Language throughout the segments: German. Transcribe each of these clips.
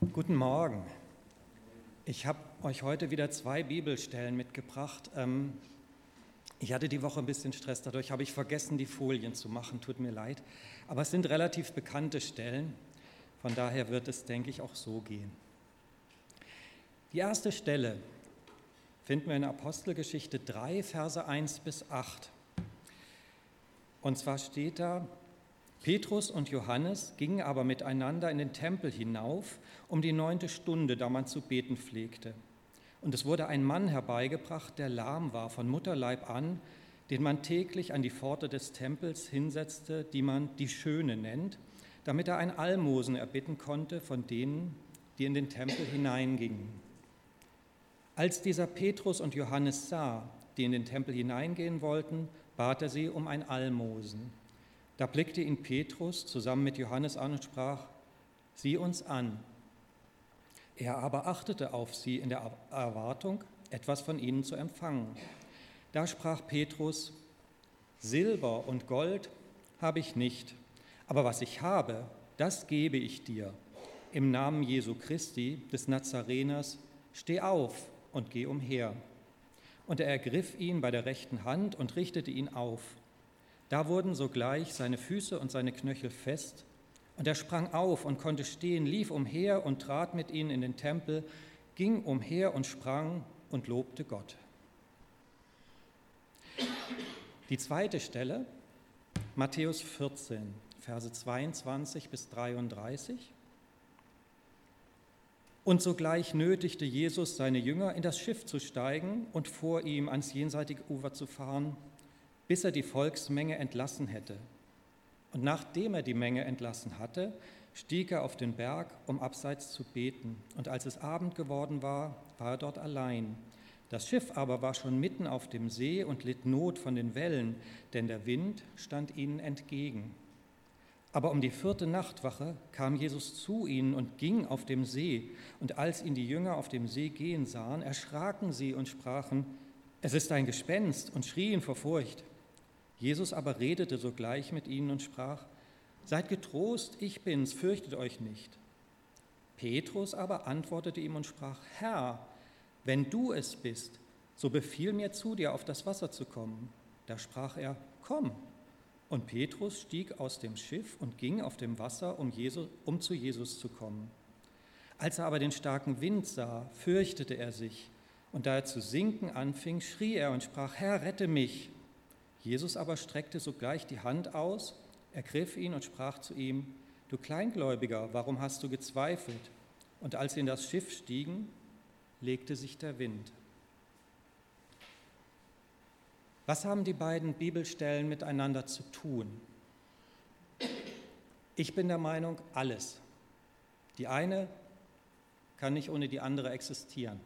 Guten Morgen. Ich habe euch heute wieder zwei Bibelstellen mitgebracht. Ähm, ich hatte die Woche ein bisschen Stress, dadurch habe ich vergessen, die Folien zu machen, tut mir leid. Aber es sind relativ bekannte Stellen, von daher wird es, denke ich, auch so gehen. Die erste Stelle finden wir in Apostelgeschichte 3, Verse 1 bis 8. Und zwar steht da, Petrus und Johannes gingen aber miteinander in den Tempel hinauf um die neunte Stunde, da man zu beten pflegte. Und es wurde ein Mann herbeigebracht, der lahm war von Mutterleib an, den man täglich an die Pforte des Tempels hinsetzte, die man die Schöne nennt, damit er ein Almosen erbitten konnte von denen, die in den Tempel hineingingen. Als dieser Petrus und Johannes sah, die in den Tempel hineingehen wollten, bat er sie um ein Almosen. Da blickte ihn Petrus zusammen mit Johannes an und sprach, sieh uns an. Er aber achtete auf sie in der Erwartung, etwas von ihnen zu empfangen. Da sprach Petrus, Silber und Gold habe ich nicht, aber was ich habe, das gebe ich dir. Im Namen Jesu Christi, des Nazareners, steh auf und geh umher. Und er ergriff ihn bei der rechten Hand und richtete ihn auf. Da wurden sogleich seine Füße und seine Knöchel fest, und er sprang auf und konnte stehen, lief umher und trat mit ihnen in den Tempel, ging umher und sprang und lobte Gott. Die zweite Stelle, Matthäus 14, Verse 22 bis 33. Und sogleich nötigte Jesus seine Jünger, in das Schiff zu steigen und vor ihm ans jenseitige Ufer zu fahren bis er die Volksmenge entlassen hätte. Und nachdem er die Menge entlassen hatte, stieg er auf den Berg, um abseits zu beten. Und als es Abend geworden war, war er dort allein. Das Schiff aber war schon mitten auf dem See und litt Not von den Wellen, denn der Wind stand ihnen entgegen. Aber um die vierte Nachtwache kam Jesus zu ihnen und ging auf dem See. Und als ihn die Jünger auf dem See gehen sahen, erschraken sie und sprachen, es ist ein Gespenst, und schrien vor Furcht. Jesus aber redete sogleich mit ihnen und sprach, Seid getrost, ich bin's, fürchtet euch nicht. Petrus aber antwortete ihm und sprach, Herr, wenn du es bist, so befiehl mir zu dir, auf das Wasser zu kommen. Da sprach er, Komm. Und Petrus stieg aus dem Schiff und ging auf dem Wasser, um, Jesus, um zu Jesus zu kommen. Als er aber den starken Wind sah, fürchtete er sich, und da er zu sinken anfing, schrie er und sprach, Herr, rette mich. Jesus aber streckte sogleich die Hand aus, ergriff ihn und sprach zu ihm, Du Kleingläubiger, warum hast du gezweifelt? Und als sie in das Schiff stiegen, legte sich der Wind. Was haben die beiden Bibelstellen miteinander zu tun? Ich bin der Meinung, alles. Die eine kann nicht ohne die andere existieren.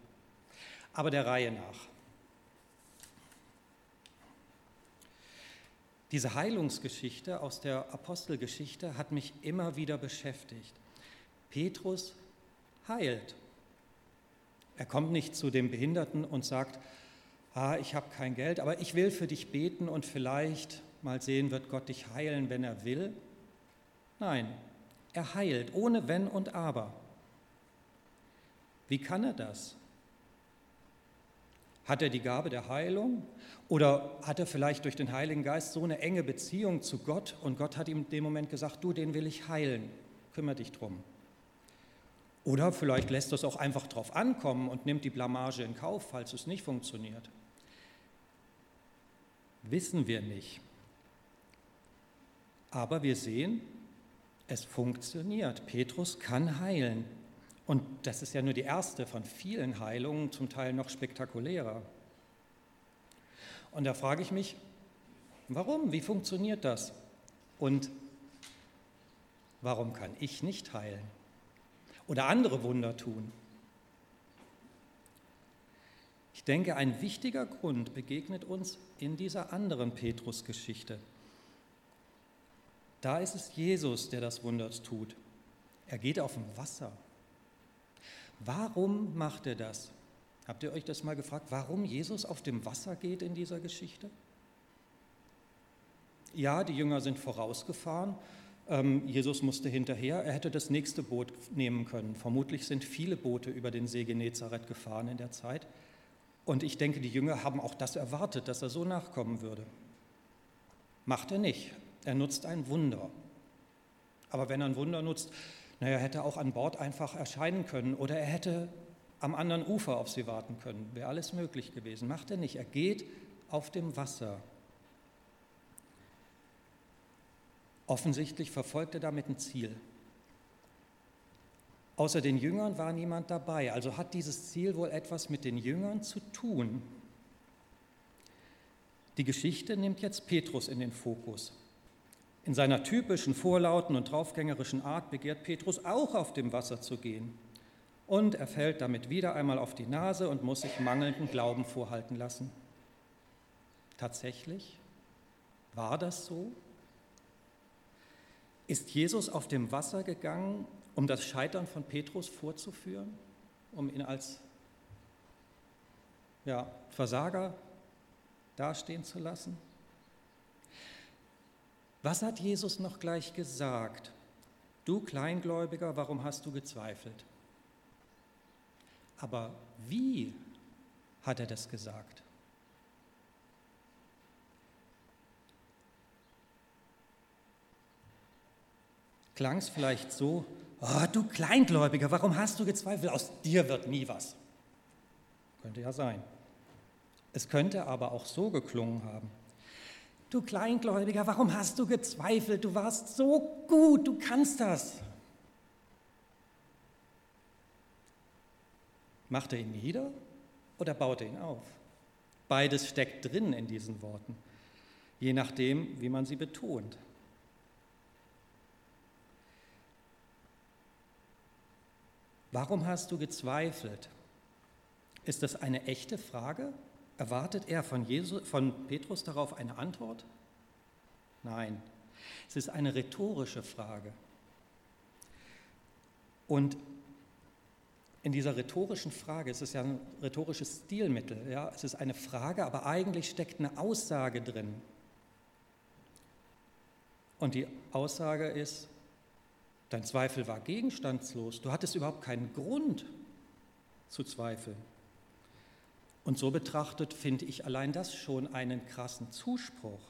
Aber der Reihe nach. Diese Heilungsgeschichte aus der Apostelgeschichte hat mich immer wieder beschäftigt. Petrus heilt. Er kommt nicht zu dem Behinderten und sagt, ah, ich habe kein Geld, aber ich will für dich beten und vielleicht mal sehen, wird Gott dich heilen, wenn er will. Nein, er heilt ohne Wenn und Aber. Wie kann er das? Hat er die Gabe der Heilung oder hat er vielleicht durch den Heiligen Geist so eine enge Beziehung zu Gott und Gott hat ihm in dem Moment gesagt, du, den will ich heilen, kümmere dich drum. Oder vielleicht lässt er es auch einfach drauf ankommen und nimmt die Blamage in Kauf, falls es nicht funktioniert. Wissen wir nicht. Aber wir sehen, es funktioniert. Petrus kann heilen. Und das ist ja nur die erste von vielen Heilungen, zum Teil noch spektakulärer. Und da frage ich mich, warum? Wie funktioniert das? Und warum kann ich nicht heilen? Oder andere Wunder tun? Ich denke, ein wichtiger Grund begegnet uns in dieser anderen Petrus-Geschichte. Da ist es Jesus, der das Wunder tut. Er geht auf dem Wasser. Warum macht er das? Habt ihr euch das mal gefragt, warum Jesus auf dem Wasser geht in dieser Geschichte? Ja, die Jünger sind vorausgefahren, Ähm, Jesus musste hinterher, er hätte das nächste Boot nehmen können. Vermutlich sind viele Boote über den See Genezareth gefahren in der Zeit. Und ich denke, die Jünger haben auch das erwartet, dass er so nachkommen würde. Macht er nicht. Er nutzt ein Wunder. Aber wenn er ein Wunder nutzt, naja, hätte er auch an Bord einfach erscheinen können oder er hätte am anderen Ufer auf sie warten können. Wäre alles möglich gewesen. Macht er nicht. Er geht auf dem Wasser. Offensichtlich verfolgt er damit ein Ziel. Außer den Jüngern war niemand dabei, also hat dieses Ziel wohl etwas mit den Jüngern zu tun. Die Geschichte nimmt jetzt Petrus in den Fokus. In seiner typischen vorlauten und draufgängerischen Art begehrt Petrus auch auf dem Wasser zu gehen. Und er fällt damit wieder einmal auf die Nase und muss sich mangelnden Glauben vorhalten lassen. Tatsächlich? War das so? Ist Jesus auf dem Wasser gegangen, um das Scheitern von Petrus vorzuführen, um ihn als ja, Versager dastehen zu lassen? Was hat Jesus noch gleich gesagt? Du Kleingläubiger, warum hast du gezweifelt? Aber wie hat er das gesagt? Klang es vielleicht so, oh, du Kleingläubiger, warum hast du gezweifelt? Aus dir wird nie was. Könnte ja sein. Es könnte aber auch so geklungen haben. Du Kleingläubiger, warum hast du gezweifelt? Du warst so gut, du kannst das. Macht er ihn nieder oder baut er ihn auf? Beides steckt drin in diesen Worten, je nachdem, wie man sie betont. Warum hast du gezweifelt? Ist das eine echte Frage? Erwartet er von, Jesus, von Petrus darauf eine Antwort? Nein, es ist eine rhetorische Frage. Und in dieser rhetorischen Frage, es ist ja ein rhetorisches Stilmittel, ja, es ist eine Frage, aber eigentlich steckt eine Aussage drin. Und die Aussage ist, Dein Zweifel war gegenstandslos. Du hattest überhaupt keinen Grund zu zweifeln. Und so betrachtet finde ich allein das schon einen krassen Zuspruch.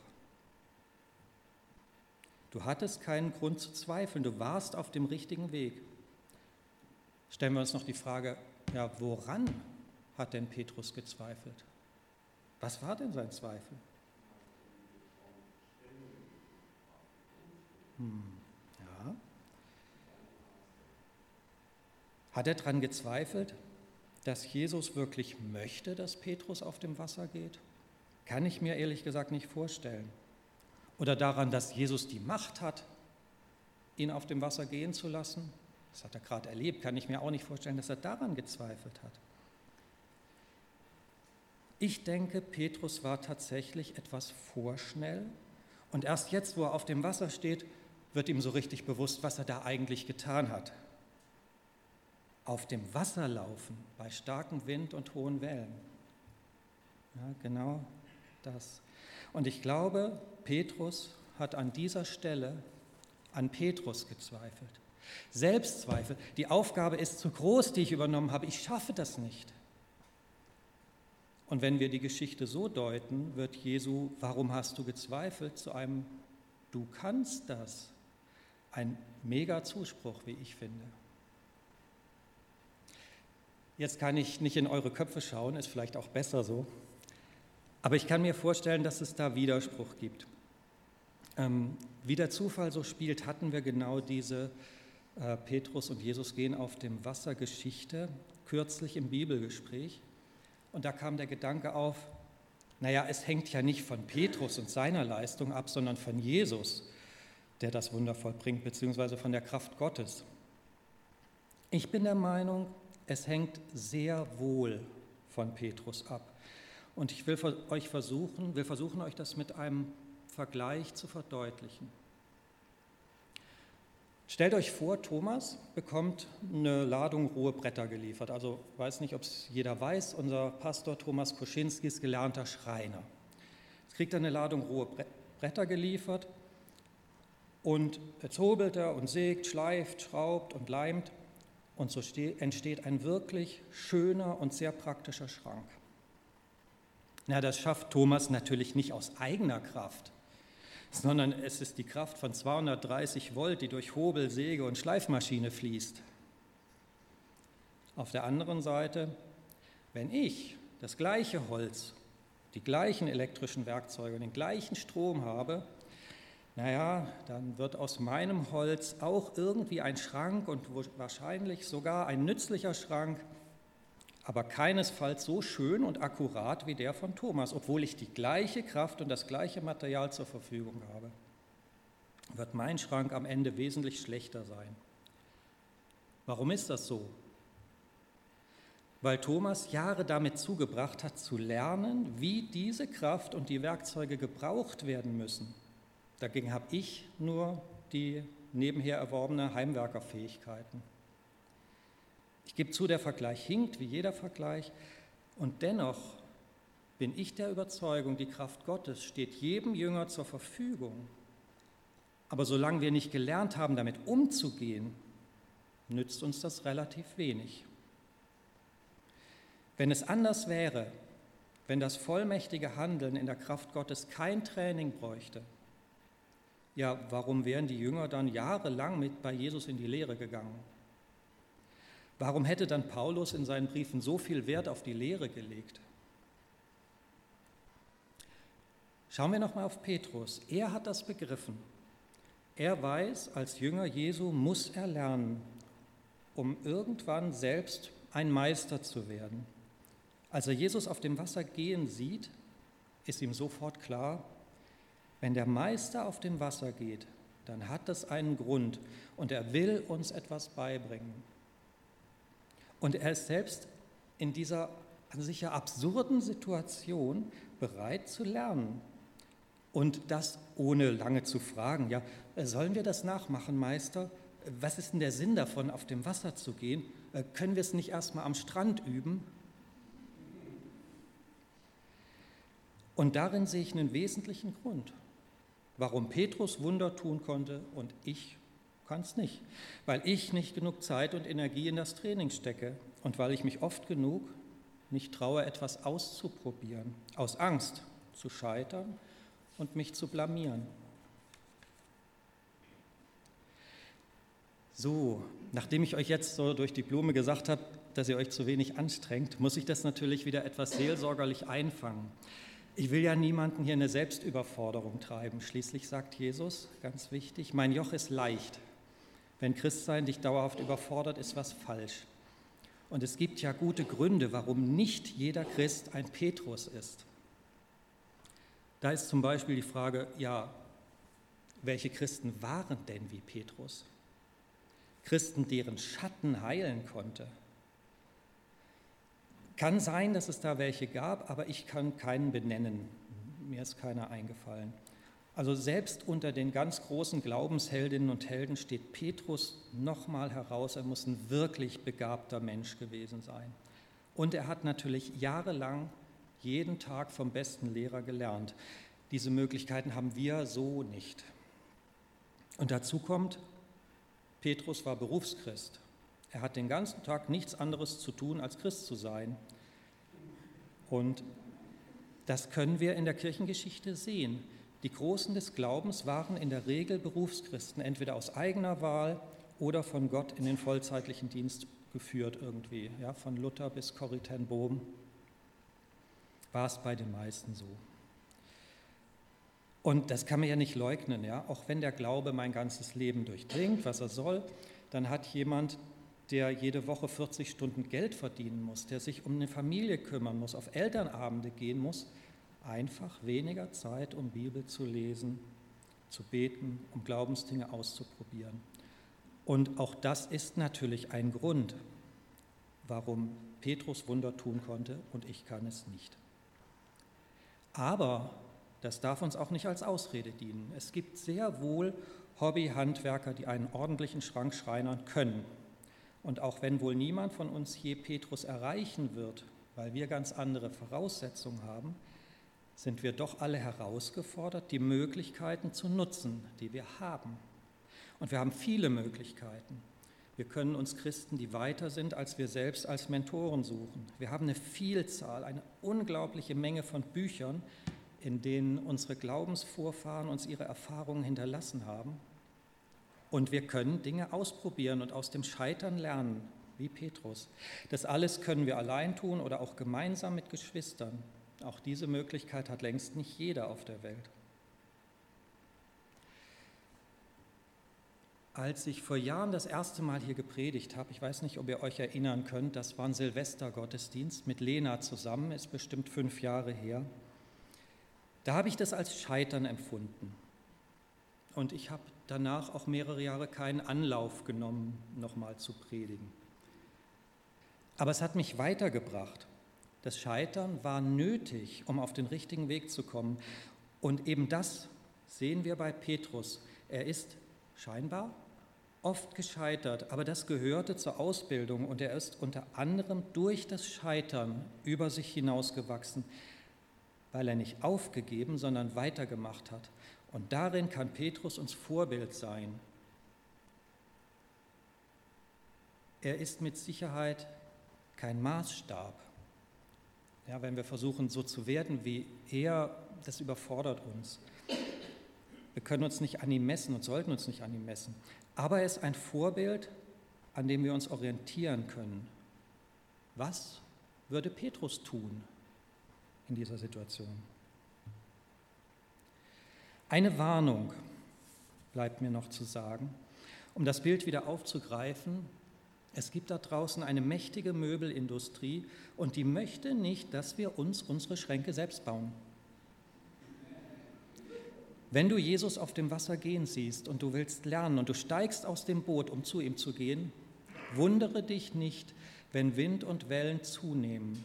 Du hattest keinen Grund zu zweifeln, du warst auf dem richtigen Weg. Stellen wir uns noch die Frage, ja, woran hat denn Petrus gezweifelt? Was war denn sein Zweifel? Hm. Hat er daran gezweifelt, dass Jesus wirklich möchte, dass Petrus auf dem Wasser geht? Kann ich mir ehrlich gesagt nicht vorstellen. Oder daran, dass Jesus die Macht hat, ihn auf dem Wasser gehen zu lassen? Das hat er gerade erlebt, kann ich mir auch nicht vorstellen, dass er daran gezweifelt hat. Ich denke, Petrus war tatsächlich etwas vorschnell und erst jetzt, wo er auf dem Wasser steht, wird ihm so richtig bewusst, was er da eigentlich getan hat auf dem Wasser laufen bei starkem Wind und hohen Wellen. Ja, genau das. Und ich glaube, Petrus hat an dieser Stelle an Petrus gezweifelt. Selbstzweifel. Die Aufgabe ist zu groß, die ich übernommen habe. Ich schaffe das nicht. Und wenn wir die Geschichte so deuten, wird Jesu, warum hast du gezweifelt, zu einem, du kannst das. Ein mega Zuspruch, wie ich finde. Jetzt kann ich nicht in eure Köpfe schauen, ist vielleicht auch besser so. Aber ich kann mir vorstellen, dass es da Widerspruch gibt. Ähm, wie der Zufall so spielt, hatten wir genau diese äh, Petrus und Jesus gehen auf dem Wasser Geschichte kürzlich im Bibelgespräch. Und da kam der Gedanke auf, naja, es hängt ja nicht von Petrus und seiner Leistung ab, sondern von Jesus, der das Wunder vollbringt, beziehungsweise von der Kraft Gottes. Ich bin der Meinung, es hängt sehr wohl von Petrus ab. Und ich will euch versuchen, will versuchen, euch das mit einem Vergleich zu verdeutlichen. Stellt euch vor, Thomas bekommt eine Ladung rohe Bretter geliefert. Also weiß nicht, ob es jeder weiß, unser Pastor Thomas Koschinski ist gelernter Schreiner. Jetzt kriegt er eine Ladung rohe Bretter geliefert Und jetzt hobelt er und sägt, schleift, schraubt und leimt. Und so entsteht ein wirklich schöner und sehr praktischer Schrank. Na, das schafft Thomas natürlich nicht aus eigener Kraft, sondern es ist die Kraft von 230 Volt, die durch Hobel, Säge und Schleifmaschine fließt. Auf der anderen Seite, wenn ich das gleiche Holz, die gleichen elektrischen Werkzeuge und den gleichen Strom habe, naja, dann wird aus meinem Holz auch irgendwie ein Schrank und wahrscheinlich sogar ein nützlicher Schrank, aber keinesfalls so schön und akkurat wie der von Thomas, obwohl ich die gleiche Kraft und das gleiche Material zur Verfügung habe. Wird mein Schrank am Ende wesentlich schlechter sein. Warum ist das so? Weil Thomas Jahre damit zugebracht hat, zu lernen, wie diese Kraft und die Werkzeuge gebraucht werden müssen Dagegen habe ich nur die nebenher erworbene Heimwerkerfähigkeiten. Ich gebe zu, der Vergleich hinkt wie jeder Vergleich und dennoch bin ich der Überzeugung, die Kraft Gottes steht jedem Jünger zur Verfügung. Aber solange wir nicht gelernt haben, damit umzugehen, nützt uns das relativ wenig. Wenn es anders wäre, wenn das vollmächtige Handeln in der Kraft Gottes kein Training bräuchte, ja, warum wären die Jünger dann jahrelang mit bei Jesus in die Lehre gegangen? Warum hätte dann Paulus in seinen Briefen so viel Wert auf die Lehre gelegt? Schauen wir nochmal auf Petrus. Er hat das begriffen. Er weiß, als Jünger Jesu muss er lernen, um irgendwann selbst ein Meister zu werden. Als er Jesus auf dem Wasser gehen sieht, ist ihm sofort klar, wenn der Meister auf dem Wasser geht, dann hat das einen Grund und er will uns etwas beibringen. Und er ist selbst in dieser an sich ja absurden Situation bereit zu lernen. Und das ohne lange zu fragen, ja, sollen wir das nachmachen, Meister? Was ist denn der Sinn davon, auf dem Wasser zu gehen? Äh, können wir es nicht erstmal am Strand üben? Und darin sehe ich einen wesentlichen Grund warum Petrus Wunder tun konnte und ich kann es nicht, weil ich nicht genug Zeit und Energie in das Training stecke und weil ich mich oft genug nicht traue, etwas auszuprobieren, aus Angst zu scheitern und mich zu blamieren. So, nachdem ich euch jetzt so durch die Blume gesagt habe, dass ihr euch zu wenig anstrengt, muss ich das natürlich wieder etwas seelsorgerlich einfangen. Ich will ja niemanden hier eine Selbstüberforderung treiben. Schließlich sagt Jesus, ganz wichtig, mein Joch ist leicht. Wenn Christsein dich dauerhaft überfordert, ist was falsch. Und es gibt ja gute Gründe, warum nicht jeder Christ ein Petrus ist. Da ist zum Beispiel die Frage, ja, welche Christen waren denn wie Petrus? Christen, deren Schatten heilen konnte, kann sein, dass es da welche gab, aber ich kann keinen benennen. Mir ist keiner eingefallen. Also selbst unter den ganz großen Glaubensheldinnen und Helden steht Petrus nochmal heraus. Er muss ein wirklich begabter Mensch gewesen sein. Und er hat natürlich jahrelang jeden Tag vom besten Lehrer gelernt. Diese Möglichkeiten haben wir so nicht. Und dazu kommt, Petrus war Berufschrist. Er hat den ganzen Tag nichts anderes zu tun, als Christ zu sein. Und das können wir in der Kirchengeschichte sehen. Die Großen des Glaubens waren in der Regel Berufschristen, entweder aus eigener Wahl oder von Gott in den vollzeitlichen Dienst geführt irgendwie. Ja, von Luther bis Corrie Bohm war es bei den meisten so. Und das kann man ja nicht leugnen, ja. Auch wenn der Glaube mein ganzes Leben durchdringt, was er soll, dann hat jemand, der jede Woche 40 Stunden Geld verdienen muss, der sich um eine Familie kümmern muss, auf Elternabende gehen muss, einfach weniger Zeit, um Bibel zu lesen, zu beten, um Glaubensdinge auszuprobieren. Und auch das ist natürlich ein Grund, warum Petrus Wunder tun konnte und ich kann es nicht. Aber das darf uns auch nicht als Ausrede dienen. Es gibt sehr wohl Hobbyhandwerker, die einen ordentlichen Schrank schreinern können und auch wenn wohl niemand von uns je Petrus erreichen wird, weil wir ganz andere Voraussetzungen haben, sind wir doch alle herausgefordert, die Möglichkeiten zu nutzen, die wir haben. Und wir haben viele Möglichkeiten. Wir können uns Christen, die weiter sind als wir selbst, als Mentoren suchen. Wir haben eine Vielzahl, eine unglaubliche Menge von Büchern, in denen unsere Glaubensvorfahren uns ihre Erfahrungen hinterlassen haben. Und wir können Dinge ausprobieren und aus dem Scheitern lernen, wie Petrus. Das alles können wir allein tun oder auch gemeinsam mit Geschwistern. Auch diese Möglichkeit hat längst nicht jeder auf der Welt. Als ich vor Jahren das erste Mal hier gepredigt habe, ich weiß nicht, ob ihr euch erinnern könnt, das war ein Silvestergottesdienst mit Lena zusammen, ist bestimmt fünf Jahre her. Da habe ich das als Scheitern empfunden. Und ich habe danach auch mehrere Jahre keinen Anlauf genommen, nochmal zu predigen. Aber es hat mich weitergebracht. Das Scheitern war nötig, um auf den richtigen Weg zu kommen. Und eben das sehen wir bei Petrus. Er ist scheinbar oft gescheitert, aber das gehörte zur Ausbildung und er ist unter anderem durch das Scheitern über sich hinausgewachsen, weil er nicht aufgegeben, sondern weitergemacht hat. Und darin kann Petrus uns Vorbild sein. Er ist mit Sicherheit kein Maßstab. Ja, wenn wir versuchen, so zu werden wie er, das überfordert uns. Wir können uns nicht an ihm messen und sollten uns nicht an ihm messen. Aber er ist ein Vorbild, an dem wir uns orientieren können. Was würde Petrus tun in dieser Situation? Eine Warnung bleibt mir noch zu sagen, um das Bild wieder aufzugreifen. Es gibt da draußen eine mächtige Möbelindustrie und die möchte nicht, dass wir uns unsere Schränke selbst bauen. Wenn du Jesus auf dem Wasser gehen siehst und du willst lernen und du steigst aus dem Boot, um zu ihm zu gehen, wundere dich nicht, wenn Wind und Wellen zunehmen.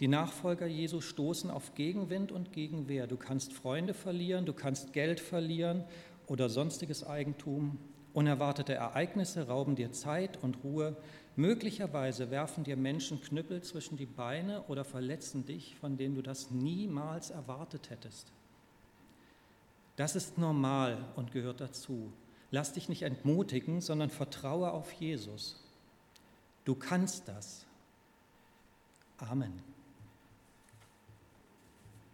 Die Nachfolger Jesu stoßen auf Gegenwind und Gegenwehr. Du kannst Freunde verlieren, du kannst Geld verlieren oder sonstiges Eigentum. Unerwartete Ereignisse rauben dir Zeit und Ruhe. Möglicherweise werfen dir Menschen Knüppel zwischen die Beine oder verletzen dich, von denen du das niemals erwartet hättest. Das ist normal und gehört dazu. Lass dich nicht entmutigen, sondern vertraue auf Jesus. Du kannst das. Amen.